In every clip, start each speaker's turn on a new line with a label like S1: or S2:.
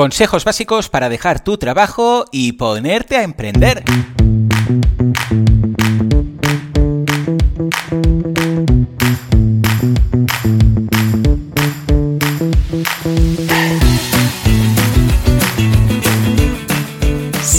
S1: Consejos básicos para dejar tu trabajo y ponerte a emprender.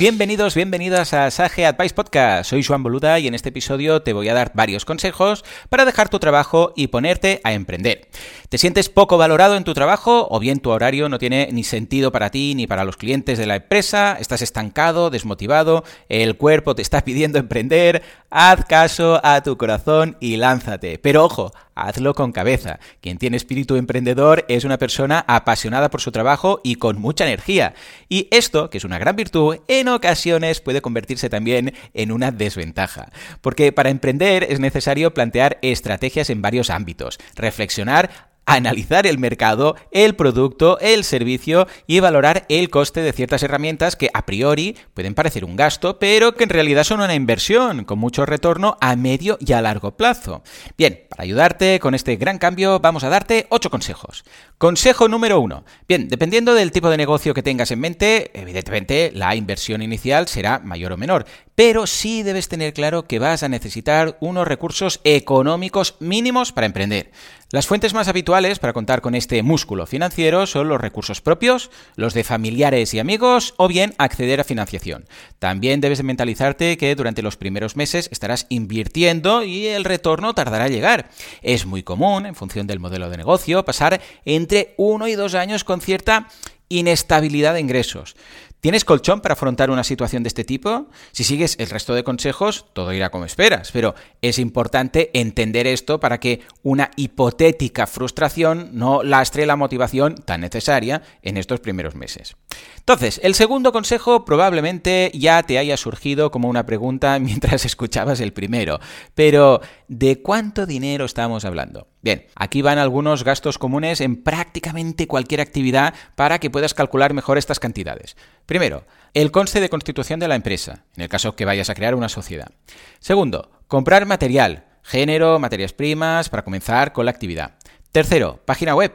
S1: Bienvenidos, bienvenidas a Sage Advice Podcast. Soy Juan Boluda y en este episodio te voy a dar varios consejos para dejar tu trabajo y ponerte a emprender. ¿Te sientes poco valorado en tu trabajo o bien tu horario no tiene ni sentido para ti ni para los clientes de la empresa? ¿Estás estancado, desmotivado? ¿El cuerpo te está pidiendo emprender? Haz caso a tu corazón y lánzate. Pero ojo, hazlo con cabeza. Quien tiene espíritu emprendedor es una persona apasionada por su trabajo y con mucha energía. Y esto, que es una gran virtud, en ocasiones puede convertirse también en una desventaja. Porque para emprender es necesario plantear estrategias en varios ámbitos, reflexionar analizar el mercado, el producto, el servicio y valorar el coste de ciertas herramientas que a priori pueden parecer un gasto, pero que en realidad son una inversión con mucho retorno a medio y a largo plazo. Bien, para ayudarte con este gran cambio vamos a darte 8 consejos. Consejo número 1. Bien, dependiendo del tipo de negocio que tengas en mente, evidentemente la inversión inicial será mayor o menor, pero sí debes tener claro que vas a necesitar unos recursos económicos mínimos para emprender. Las fuentes más habituales para contar con este músculo financiero son los recursos propios, los de familiares y amigos o bien acceder a financiación. También debes mentalizarte que durante los primeros meses estarás invirtiendo y el retorno tardará en llegar. Es muy común, en función del modelo de negocio, pasar entre uno y dos años con cierta inestabilidad de ingresos. ¿Tienes colchón para afrontar una situación de este tipo? Si sigues el resto de consejos, todo irá como esperas, pero es importante entender esto para que una hipotética frustración no lastre la motivación tan necesaria en estos primeros meses. Entonces, el segundo consejo probablemente ya te haya surgido como una pregunta mientras escuchabas el primero, pero ¿de cuánto dinero estamos hablando? Bien, aquí van algunos gastos comunes en prácticamente cualquier actividad para que puedas calcular mejor estas cantidades. Primero, el conste de constitución de la empresa, en el caso que vayas a crear una sociedad. Segundo, comprar material, género, materias primas, para comenzar con la actividad. Tercero, página web.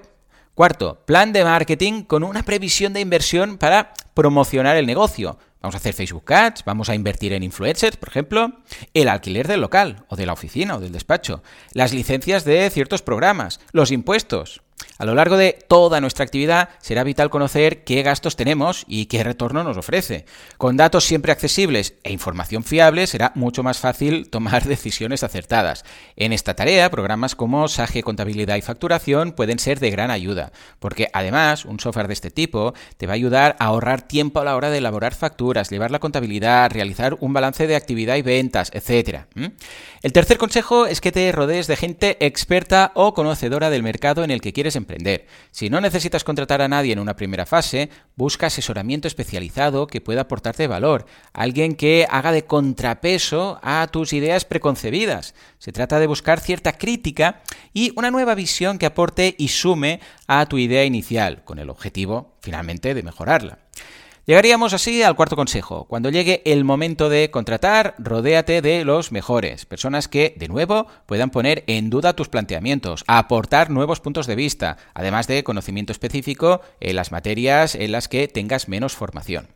S1: Cuarto, plan de marketing con una previsión de inversión para promocionar el negocio. Vamos a hacer Facebook Ads, vamos a invertir en influencers, por ejemplo, el alquiler del local o de la oficina o del despacho, las licencias de ciertos programas, los impuestos, a lo largo de toda nuestra actividad será vital conocer qué gastos tenemos y qué retorno nos ofrece. Con datos siempre accesibles e información fiable será mucho más fácil tomar decisiones acertadas. En esta tarea, programas como Sage Contabilidad y Facturación pueden ser de gran ayuda, porque además un software de este tipo te va a ayudar a ahorrar tiempo a la hora de elaborar facturas, llevar la contabilidad, realizar un balance de actividad y ventas, etc. El tercer consejo es que te rodees de gente experta o conocedora del mercado en el que quieres emprender. Si no necesitas contratar a nadie en una primera fase, busca asesoramiento especializado que pueda aportarte valor, alguien que haga de contrapeso a tus ideas preconcebidas. Se trata de buscar cierta crítica y una nueva visión que aporte y sume a tu idea inicial, con el objetivo, finalmente, de mejorarla. Llegaríamos así al cuarto consejo. Cuando llegue el momento de contratar, rodéate de los mejores, personas que, de nuevo, puedan poner en duda tus planteamientos, aportar nuevos puntos de vista, además de conocimiento específico en las materias en las que tengas menos formación.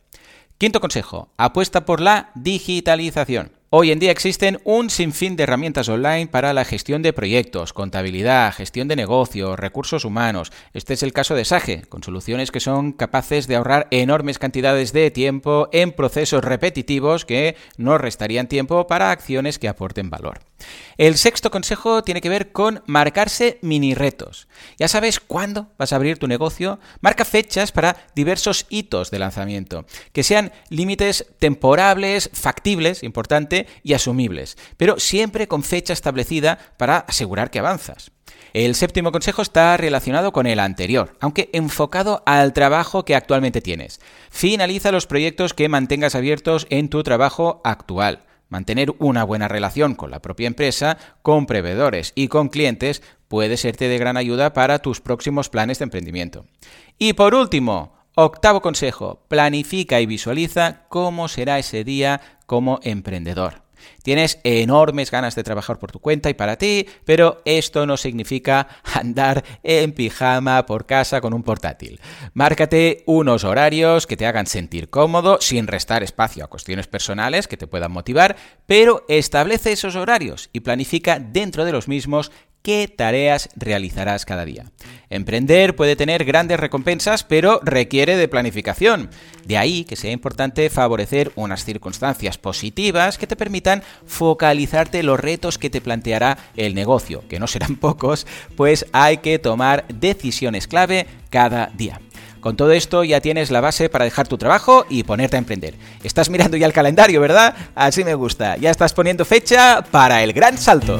S1: Quinto consejo, apuesta por la digitalización. Hoy en día existen un sinfín de herramientas online para la gestión de proyectos, contabilidad, gestión de negocios, recursos humanos. Este es el caso de Sage, con soluciones que son capaces de ahorrar enormes cantidades de tiempo en procesos repetitivos que no restarían tiempo para acciones que aporten valor. El sexto consejo tiene que ver con marcarse mini retos. Ya sabes cuándo vas a abrir tu negocio, marca fechas para diversos hitos de lanzamiento, que sean límites temporables, factibles, importante, y asumibles, pero siempre con fecha establecida para asegurar que avanzas. El séptimo consejo está relacionado con el anterior, aunque enfocado al trabajo que actualmente tienes. Finaliza los proyectos que mantengas abiertos en tu trabajo actual. Mantener una buena relación con la propia empresa, con proveedores y con clientes puede serte de gran ayuda para tus próximos planes de emprendimiento. Y por último, octavo consejo, planifica y visualiza cómo será ese día como emprendedor. Tienes enormes ganas de trabajar por tu cuenta y para ti, pero esto no significa andar en pijama por casa con un portátil. Márcate unos horarios que te hagan sentir cómodo sin restar espacio a cuestiones personales que te puedan motivar, pero establece esos horarios y planifica dentro de los mismos qué tareas realizarás cada día. Emprender puede tener grandes recompensas, pero requiere de planificación. De ahí que sea importante favorecer unas circunstancias positivas que te permitan focalizarte los retos que te planteará el negocio, que no serán pocos, pues hay que tomar decisiones clave cada día. Con todo esto ya tienes la base para dejar tu trabajo y ponerte a emprender. Estás mirando ya el calendario, ¿verdad? Así me gusta. Ya estás poniendo fecha para el gran salto.